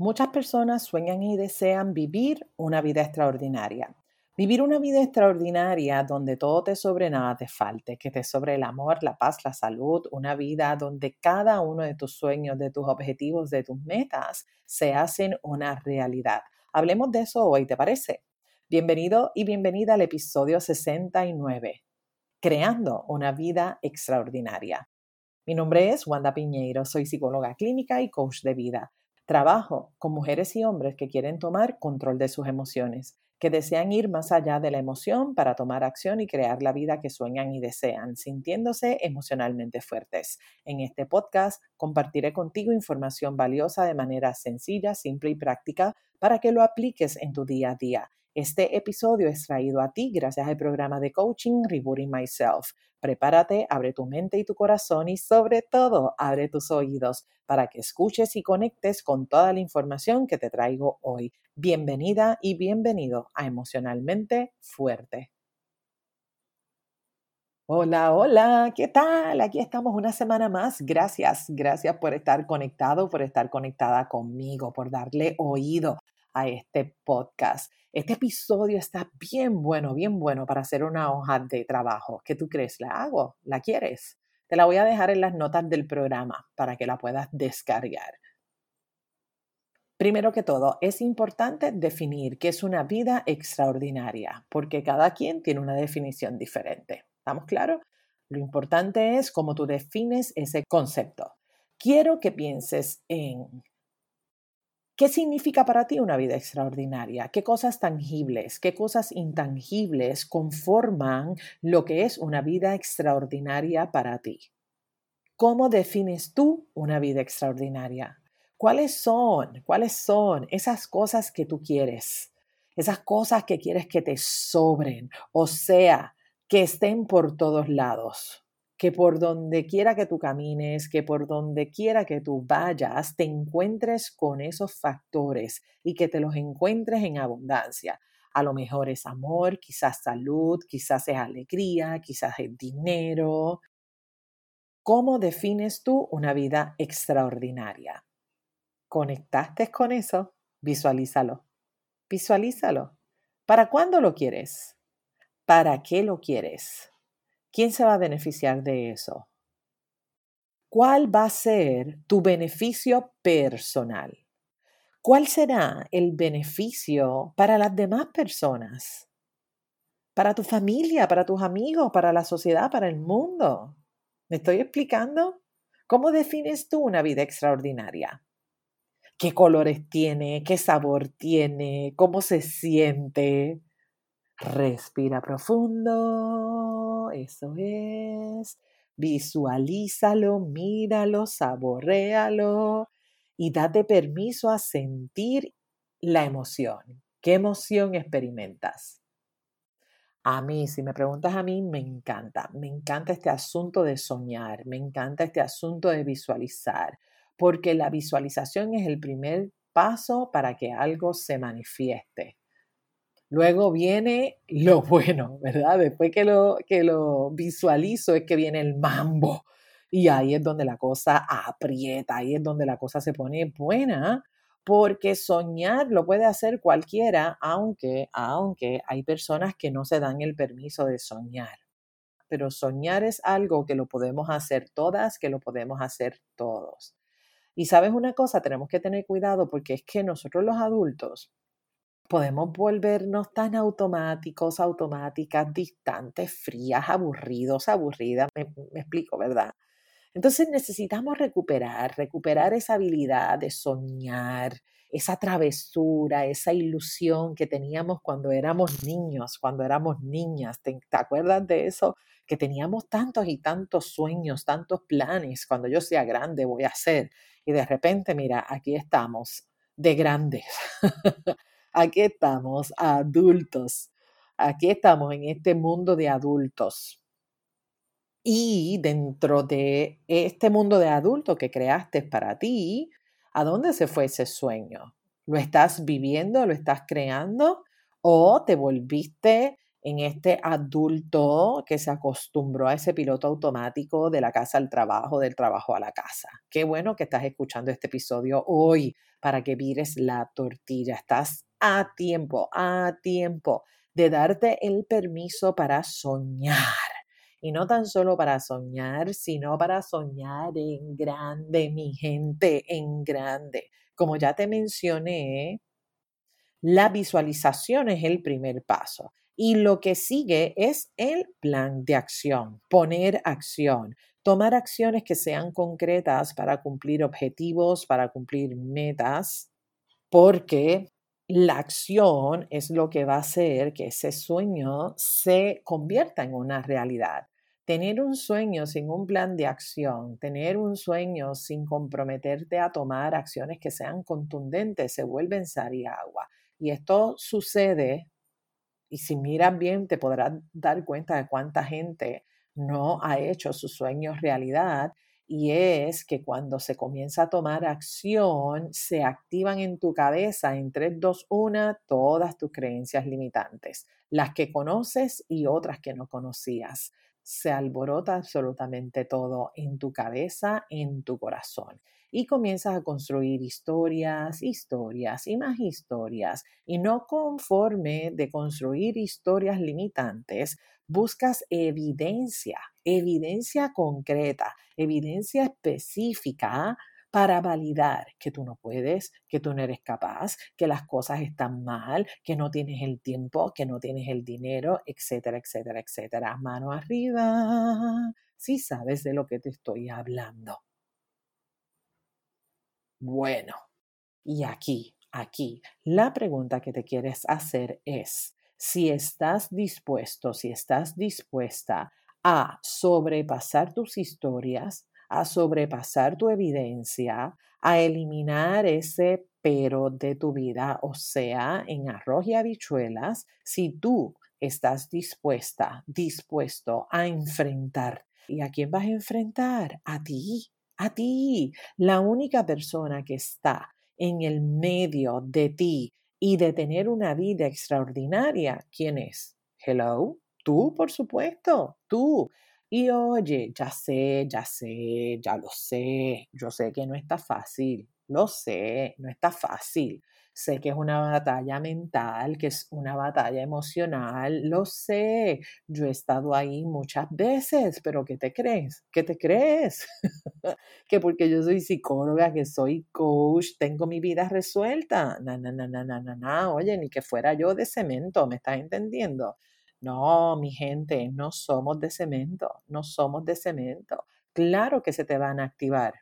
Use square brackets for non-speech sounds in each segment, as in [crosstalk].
Muchas personas sueñan y desean vivir una vida extraordinaria. Vivir una vida extraordinaria donde todo te sobre nada te falte, que te sobre el amor, la paz, la salud, una vida donde cada uno de tus sueños, de tus objetivos, de tus metas se hacen una realidad. Hablemos de eso hoy, ¿te parece? Bienvenido y bienvenida al episodio 69, Creando una vida extraordinaria. Mi nombre es Wanda Piñeiro, soy psicóloga clínica y coach de vida. Trabajo con mujeres y hombres que quieren tomar control de sus emociones, que desean ir más allá de la emoción para tomar acción y crear la vida que sueñan y desean, sintiéndose emocionalmente fuertes. En este podcast compartiré contigo información valiosa de manera sencilla, simple y práctica para que lo apliques en tu día a día. Este episodio es traído a ti gracias al programa de coaching Rebooting Myself. Prepárate, abre tu mente y tu corazón y sobre todo abre tus oídos para que escuches y conectes con toda la información que te traigo hoy. Bienvenida y bienvenido a Emocionalmente Fuerte. Hola, hola, ¿qué tal? Aquí estamos una semana más. Gracias, gracias por estar conectado, por estar conectada conmigo, por darle oído a este podcast. Este episodio está bien bueno, bien bueno para hacer una hoja de trabajo. ¿Qué tú crees? ¿La hago? ¿La quieres? Te la voy a dejar en las notas del programa para que la puedas descargar. Primero que todo, es importante definir qué es una vida extraordinaria, porque cada quien tiene una definición diferente. ¿Estamos claros? Lo importante es cómo tú defines ese concepto. Quiero que pienses en ¿Qué significa para ti una vida extraordinaria? ¿Qué cosas tangibles, qué cosas intangibles conforman lo que es una vida extraordinaria para ti? ¿Cómo defines tú una vida extraordinaria? ¿Cuáles son, cuáles son esas cosas que tú quieres? Esas cosas que quieres que te sobren, o sea, que estén por todos lados que por donde quiera que tú camines, que por donde quiera que tú vayas, te encuentres con esos factores y que te los encuentres en abundancia. A lo mejor es amor, quizás salud, quizás es alegría, quizás es dinero. ¿Cómo defines tú una vida extraordinaria? ¿Conectaste con eso? Visualízalo. Visualízalo. ¿Para cuándo lo quieres? ¿Para qué lo quieres? ¿Quién se va a beneficiar de eso? ¿Cuál va a ser tu beneficio personal? ¿Cuál será el beneficio para las demás personas? Para tu familia, para tus amigos, para la sociedad, para el mundo. ¿Me estoy explicando? ¿Cómo defines tú una vida extraordinaria? ¿Qué colores tiene? ¿Qué sabor tiene? ¿Cómo se siente? Respira profundo, eso es. Visualízalo, míralo, saborealo y date permiso a sentir la emoción. ¿Qué emoción experimentas? A mí, si me preguntas a mí, me encanta. Me encanta este asunto de soñar, me encanta este asunto de visualizar, porque la visualización es el primer paso para que algo se manifieste. Luego viene lo [laughs] bueno, ¿verdad? Después que lo, que lo visualizo es que viene el mambo. Y ahí es donde la cosa aprieta, ahí es donde la cosa se pone buena, porque soñar lo puede hacer cualquiera, aunque, aunque hay personas que no se dan el permiso de soñar. Pero soñar es algo que lo podemos hacer todas, que lo podemos hacer todos. Y sabes una cosa, tenemos que tener cuidado porque es que nosotros los adultos podemos volvernos tan automáticos, automáticas, distantes, frías, aburridos, aburridas, me, explico, ¿verdad? Entonces necesitamos recuperar, recuperar esa habilidad de soñar, esa travesura, esa ilusión que teníamos cuando éramos niños, cuando éramos niñas. ¿Te, ¿Te, acuerdas de eso? Que teníamos tantos y tantos sueños, tantos planes. Cuando yo sea grande voy a hacer. Y de repente, mira, aquí estamos, de grandes. [laughs] Aquí estamos, adultos. Aquí estamos en este mundo de adultos. Y dentro de este mundo de adultos que creaste para ti, ¿a dónde se fue ese sueño? ¿Lo estás viviendo? ¿Lo estás creando? ¿O te volviste en este adulto que se acostumbró a ese piloto automático de la casa al trabajo, del trabajo a la casa. Qué bueno que estás escuchando este episodio hoy para que vires la tortilla. Estás a tiempo, a tiempo de darte el permiso para soñar. Y no tan solo para soñar, sino para soñar en grande, mi gente, en grande. Como ya te mencioné, la visualización es el primer paso. Y lo que sigue es el plan de acción, poner acción, tomar acciones que sean concretas para cumplir objetivos, para cumplir metas, porque la acción es lo que va a hacer que ese sueño se convierta en una realidad. Tener un sueño sin un plan de acción, tener un sueño sin comprometerte a tomar acciones que sean contundentes, se vuelve en sal y agua. Y esto sucede y si miras bien, te podrás dar cuenta de cuánta gente no ha hecho sus sueños realidad. Y es que cuando se comienza a tomar acción, se activan en tu cabeza en 3, 2, 1 todas tus creencias limitantes, las que conoces y otras que no conocías. Se alborota absolutamente todo en tu cabeza, en tu corazón y comienzas a construir historias, historias y más historias. Y no conforme de construir historias limitantes, buscas evidencia, evidencia concreta, evidencia específica para validar que tú no puedes, que tú no eres capaz, que las cosas están mal, que no tienes el tiempo, que no tienes el dinero, etcétera, etcétera, etcétera. Mano arriba, si sabes de lo que te estoy hablando. Bueno, y aquí, aquí, la pregunta que te quieres hacer es, si estás dispuesto, si estás dispuesta a sobrepasar tus historias, a sobrepasar tu evidencia, a eliminar ese pero de tu vida, o sea, en arroz y habichuelas, si tú estás dispuesta, dispuesto a enfrentar. ¿Y a quién vas a enfrentar? A ti, a ti, la única persona que está en el medio de ti y de tener una vida extraordinaria, ¿quién es? Hello, tú, por supuesto, tú. Y oye, ya sé, ya sé, ya lo sé, yo sé que no está fácil, lo sé, no está fácil. Sé que es una batalla mental, que es una batalla emocional, lo sé. Yo he estado ahí muchas veces, pero ¿qué te crees? ¿Qué te crees? [laughs] que porque yo soy psicóloga, que soy coach, tengo mi vida resuelta. No, no, no, no, no, no, Oye, ni que fuera yo de cemento, ¿me estás entendiendo? No, mi gente, no somos de cemento, no somos de cemento. Claro que se te van a activar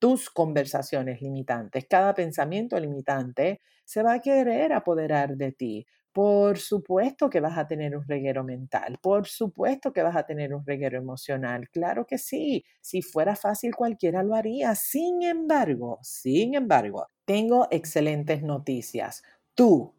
tus conversaciones limitantes. Cada pensamiento limitante se va a querer apoderar de ti. Por supuesto que vas a tener un reguero mental, por supuesto que vas a tener un reguero emocional, claro que sí, si fuera fácil cualquiera lo haría. Sin embargo, sin embargo, tengo excelentes noticias. Tú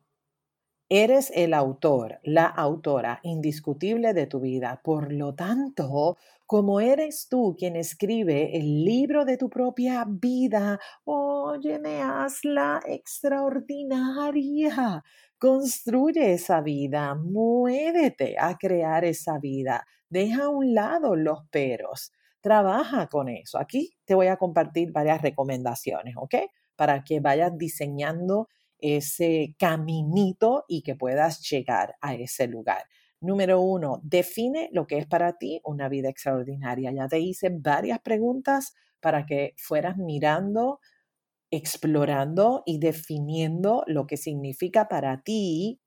Eres el autor, la autora indiscutible de tu vida. Por lo tanto, como eres tú quien escribe el libro de tu propia vida, óyeme, hazla extraordinaria. Construye esa vida, muévete a crear esa vida. Deja a un lado los peros. Trabaja con eso. Aquí te voy a compartir varias recomendaciones, ¿ok? Para que vayas diseñando ese caminito y que puedas llegar a ese lugar. Número uno, define lo que es para ti una vida extraordinaria. Ya te hice varias preguntas para que fueras mirando, explorando y definiendo lo que significa para ti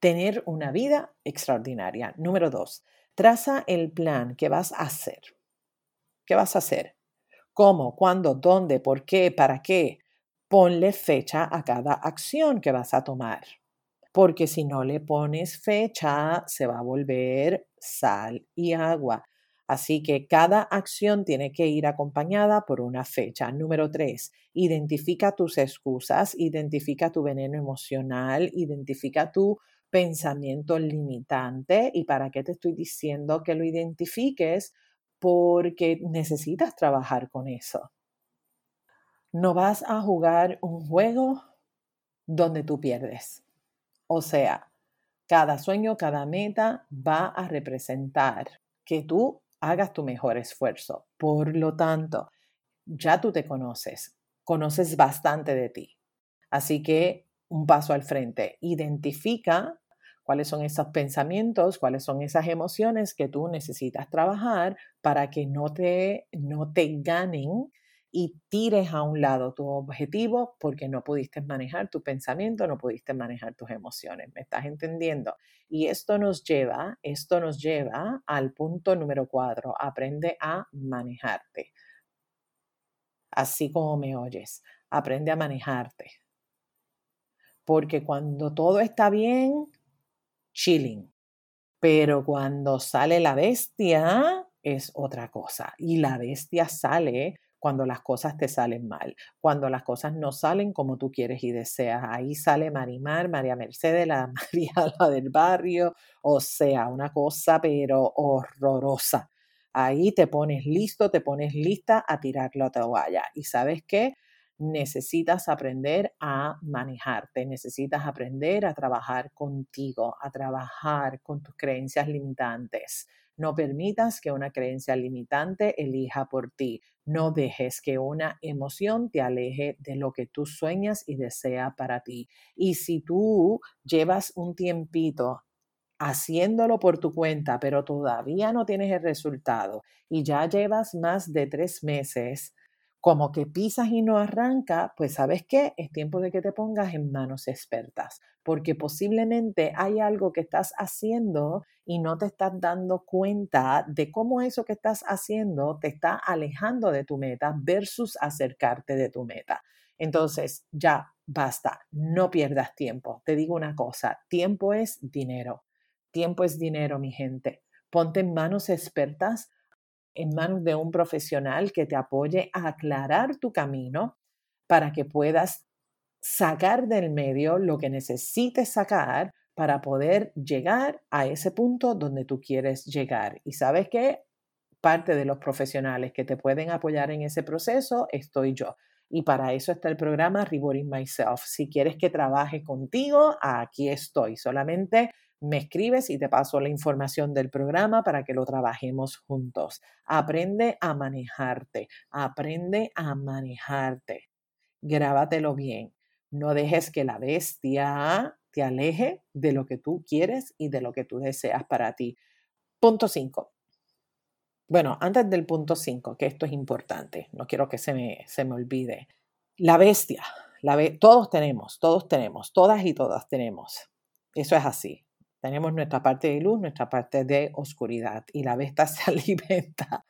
tener una vida extraordinaria. Número dos, traza el plan que vas a hacer. ¿Qué vas a hacer? ¿Cómo? ¿Cuándo? ¿Dónde? ¿Por qué? ¿Para qué? Ponle fecha a cada acción que vas a tomar, porque si no le pones fecha, se va a volver sal y agua. Así que cada acción tiene que ir acompañada por una fecha. Número tres, identifica tus excusas, identifica tu veneno emocional, identifica tu pensamiento limitante. ¿Y para qué te estoy diciendo que lo identifiques? Porque necesitas trabajar con eso. No vas a jugar un juego donde tú pierdes. O sea, Cada sueño, cada meta va a representar que tú hagas tu mejor esfuerzo. Por lo tanto, ya tú te conoces, conoces bastante de ti. Así que un paso al frente, identifica cuáles son esos pensamientos, cuáles son esas emociones que tú necesitas trabajar para que no te, no te ganen y tires a un lado tu objetivo porque no pudiste manejar tu pensamiento, no pudiste manejar tus emociones. ¿Me estás entendiendo? Y esto nos lleva, esto nos lleva al punto número cuatro, aprende a manejarte. Así como me oyes, aprende a manejarte. Porque cuando todo está bien, chilling. Pero cuando sale la bestia, es otra cosa. Y la bestia sale cuando las cosas te salen mal, cuando las cosas no salen como tú quieres y deseas. Ahí sale Marimar, María Mercedes, la [laughs] María la del barrio, o sea, una cosa pero horrorosa. Ahí te pones listo, te pones lista a tirar la toalla. ¿Y sabes qué? necesitas aprender a manejarte, necesitas aprender a trabajar contigo, a trabajar con tus creencias limitantes. No permitas que una creencia limitante elija por ti. No dejes que una emoción te aleje de lo que tú sueñas y deseas para ti. Y si tú llevas un tiempito haciéndolo por tu cuenta, pero todavía no tienes el resultado y ya llevas más de tres meses como que pisas y no arranca, pues sabes qué, es tiempo de que te pongas en manos expertas, porque posiblemente hay algo que estás haciendo y no te estás dando cuenta de cómo eso que estás haciendo te está alejando de tu meta versus acercarte de tu meta. Entonces, ya basta, no pierdas tiempo. Te digo una cosa, tiempo es dinero. Tiempo es dinero, mi gente. Ponte en manos expertas en manos de un profesional que te apoye a aclarar tu camino para que puedas sacar del medio lo que necesites sacar para poder llegar a ese punto donde tú quieres llegar. Y sabes que parte de los profesionales que te pueden apoyar en ese proceso estoy yo. Y para eso está el programa Rewarding Myself. Si quieres que trabaje contigo, aquí estoy. Solamente me escribes y te paso la información del programa para que lo trabajemos juntos. Aprende a manejarte, aprende a manejarte. Grábatelo bien. No dejes que la bestia te aleje de lo que tú quieres y de lo que tú deseas para ti. Punto 5. Bueno, antes del punto 5, que esto es importante, no quiero que se me, se me olvide. La bestia, la todos tenemos, todos tenemos, todas y todas tenemos. Eso es así. Tenemos nuestra parte de luz, nuestra parte de oscuridad y la bestia [laughs] se alimenta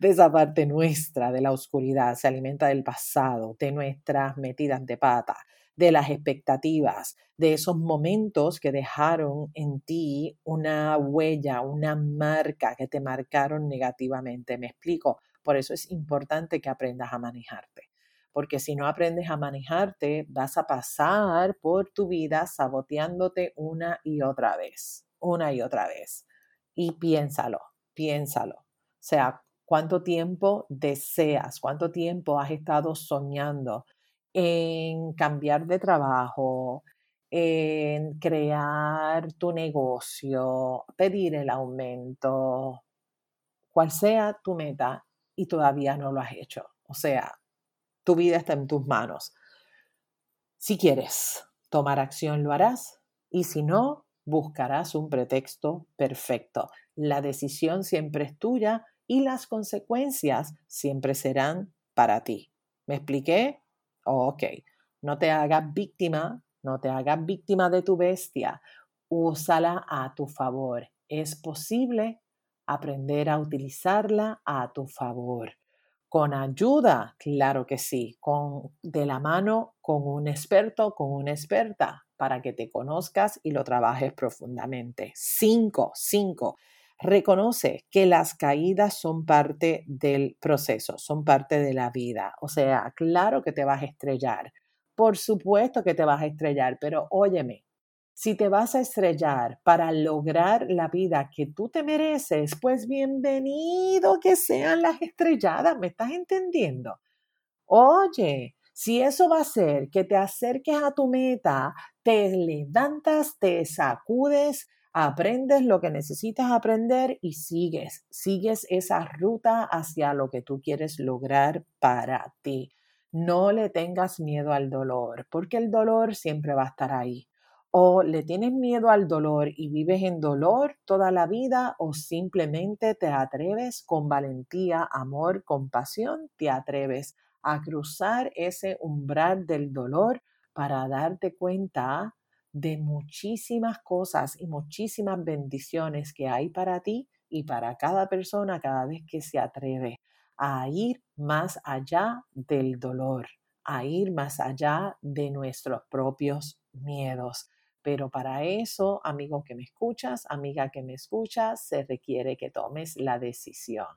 de esa parte nuestra, de la oscuridad, se alimenta del pasado, de nuestras metidas de pata, de las expectativas, de esos momentos que dejaron en ti una huella, una marca que te marcaron negativamente. Me explico, por eso es importante que aprendas a manejarte porque si no aprendes a manejarte, vas a pasar por tu vida saboteándote una y otra vez, una y otra vez. Y piénsalo, piénsalo. O sea, ¿cuánto tiempo deseas? ¿Cuánto tiempo has estado soñando en cambiar de trabajo, en crear tu negocio, pedir el aumento, cual sea tu meta y todavía no lo has hecho? O sea, tu vida está en tus manos. Si quieres tomar acción, lo harás. Y si no, buscarás un pretexto perfecto. La decisión siempre es tuya y las consecuencias siempre serán para ti. ¿Me expliqué? ok. No te hagas víctima, no te hagas víctima de tu bestia. Úsala a tu favor. Es posible aprender a utilizarla a tu favor. Con ayuda, claro que sí, con, de la mano con un experto, con una experta, para que te conozcas y lo trabajes profundamente. Cinco, cinco. Reconoce que las caídas son parte del proceso, son parte de la vida. O sea, claro que te vas a estrellar. Por supuesto que te vas a estrellar, pero óyeme, si te vas a estrellar para lograr la vida que tú te mereces, pues bienvenido que sean las estrelladas, ¿me estás entendiendo? Oye, Si eso va a hacer que te acerques a tu meta, te levantas, te sacudes, aprendes lo que necesitas aprender y sigues, sigues esa ruta hacia lo que tú quieres lograr para ti. No le tengas miedo al dolor, porque el dolor siempre va a estar ahí. O le tienes miedo al dolor y vives en dolor toda la vida, o simplemente te atreves con valentía, amor, compasión, te atreves a cruzar ese umbral del dolor para darte cuenta de muchísimas cosas y muchísimas bendiciones que hay para ti y para cada persona cada vez que se atreve a ir más allá del dolor, a ir más allá de nuestros propios miedos. Pero para eso, amigo que me escuchas, amiga que me escuchas, se requiere que tomes la decisión.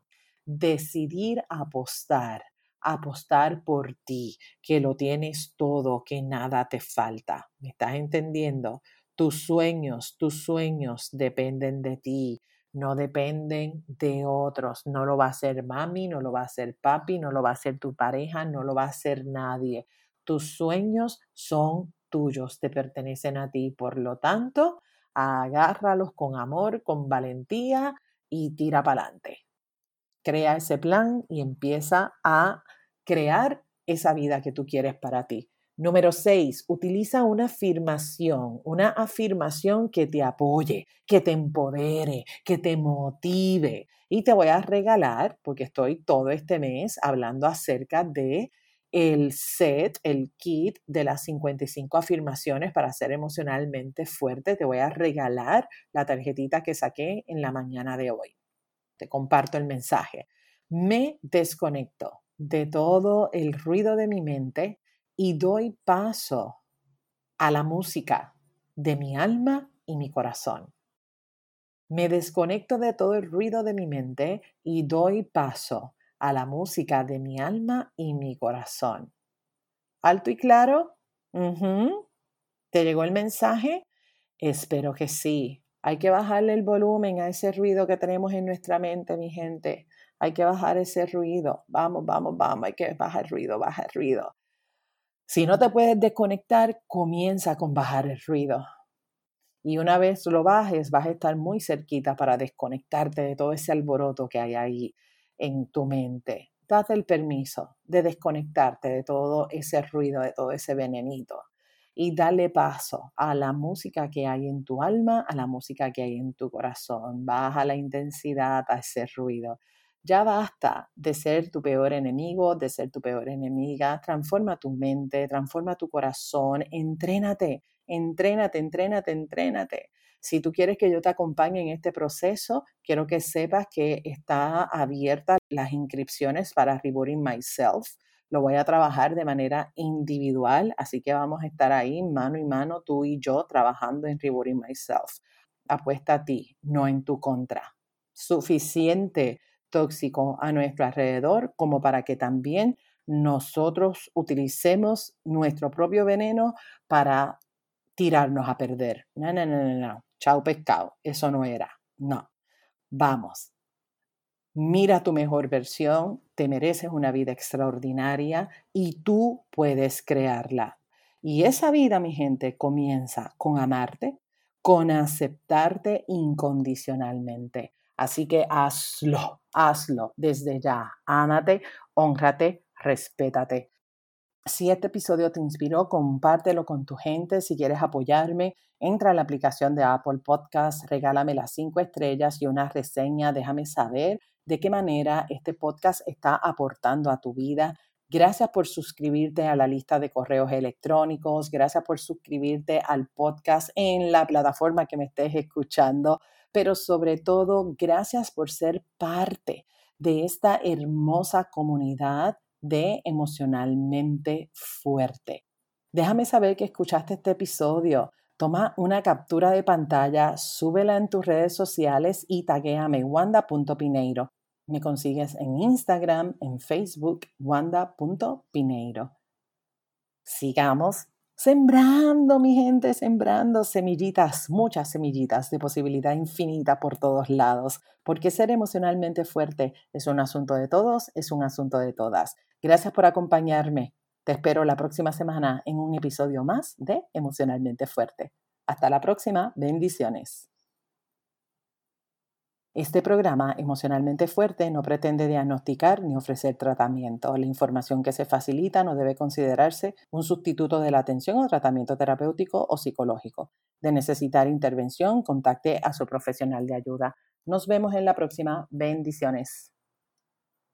Decidir apostar apostar por ti, que lo tienes todo, que nada te falta. ¿Me estás entendiendo? Tus sueños, tus sueños dependen de ti, no dependen de otros. No lo va a hacer mami, no lo va a hacer papi, no lo va a hacer tu pareja, no lo va a hacer nadie. Tus sueños son tuyos, te pertenecen a ti. Por lo tanto, agárralos con amor, con valentía y tira para adelante crea ese plan y empieza a crear esa vida que tú quieres para ti. Número seis, utiliza una afirmación, una afirmación que te apoye, que te empodere, que te motive. Y te voy a regalar, porque estoy todo este mes hablando acerca de el set, el kit de las 55 afirmaciones para ser emocionalmente fuerte. Te voy a regalar la tarjetita que saqué en la mañana de hoy te comparto el mensaje. Me desconecto de todo el ruido de mi mente y doy paso a la música de mi alma y mi corazón. Me desconecto de todo el ruido de mi mente y doy paso a la música de mi alma y mi corazón. ¿Alto y claro? ¿Te llegó el mensaje? Espero que sí. Hay que bajarle el volumen a ese ruido que tenemos en nuestra mente, mi gente. Hay que bajar ese ruido. Vamos, vamos, vamos. Hay que bajar el ruido, bajar el ruido. Si no te puedes desconectar, comienza con bajar el ruido. Y una vez lo bajes, vas a estar muy cerquita para desconectarte de todo ese alboroto que hay ahí en tu mente. Date el permiso de desconectarte de todo ese ruido, de todo ese venenito y dale paso a la música que hay en tu alma, a la música que hay en tu corazón. Baja la intensidad a ese ruido. Ya basta de ser tu peor enemigo, de ser tu peor enemiga. Transforma tu mente, transforma tu corazón, entrénate, entrénate, entrénate, entrénate. Si tú quieres que yo te acompañe en este proceso, quiero que sepas que está abierta las inscripciones para Rebooting Myself lo voy a trabajar de manera individual, así que vamos a estar ahí mano y mano, tú y yo, trabajando en Rebooting Myself. Apuesta a ti, no en tu contra. Suficiente tóxico a nuestro alrededor como para que también nosotros utilicemos nuestro propio veneno para tirarnos a perder. No, no, no, no, no. Chao pescado. Eso no era. No. Vamos. Mira tu mejor versión, te mereces una vida extraordinaria y tú puedes crearla. Y esa vida, mi gente, comienza con amarte, con aceptarte incondicionalmente. Así que hazlo, hazlo desde ya. Ámate, honrate, respétate. Si este episodio te inspiró, compártelo con tu gente. Si quieres apoyarme, entra a la aplicación de Apple Podcast, regálame las cinco estrellas y una reseña. Déjame saber de qué manera este podcast está aportando a tu vida. Gracias por suscribirte a la lista de correos electrónicos. Gracias por suscribirte al podcast en la plataforma que me estés escuchando. Pero sobre todo, gracias por ser parte de esta hermosa comunidad de emocionalmente fuerte. Déjame saber que escuchaste este episodio. Toma una captura de pantalla, súbela en tus redes sociales y taguéame wanda.pineiro. Me consigues en Instagram, en Facebook, wanda.pineiro. Sigamos sembrando, mi gente, sembrando semillitas, muchas semillitas de posibilidad infinita por todos lados, porque ser emocionalmente fuerte es un asunto de todos, es un asunto de todas. Gracias por acompañarme. Te espero la próxima semana en un episodio más de Emocionalmente Fuerte. Hasta la próxima. Bendiciones. Este programa emocionalmente fuerte no pretende diagnosticar ni ofrecer tratamiento. La información que se facilita no debe considerarse un sustituto de la atención o tratamiento terapéutico o psicológico. De necesitar intervención, contacte a su profesional de ayuda. Nos vemos en la próxima. Bendiciones.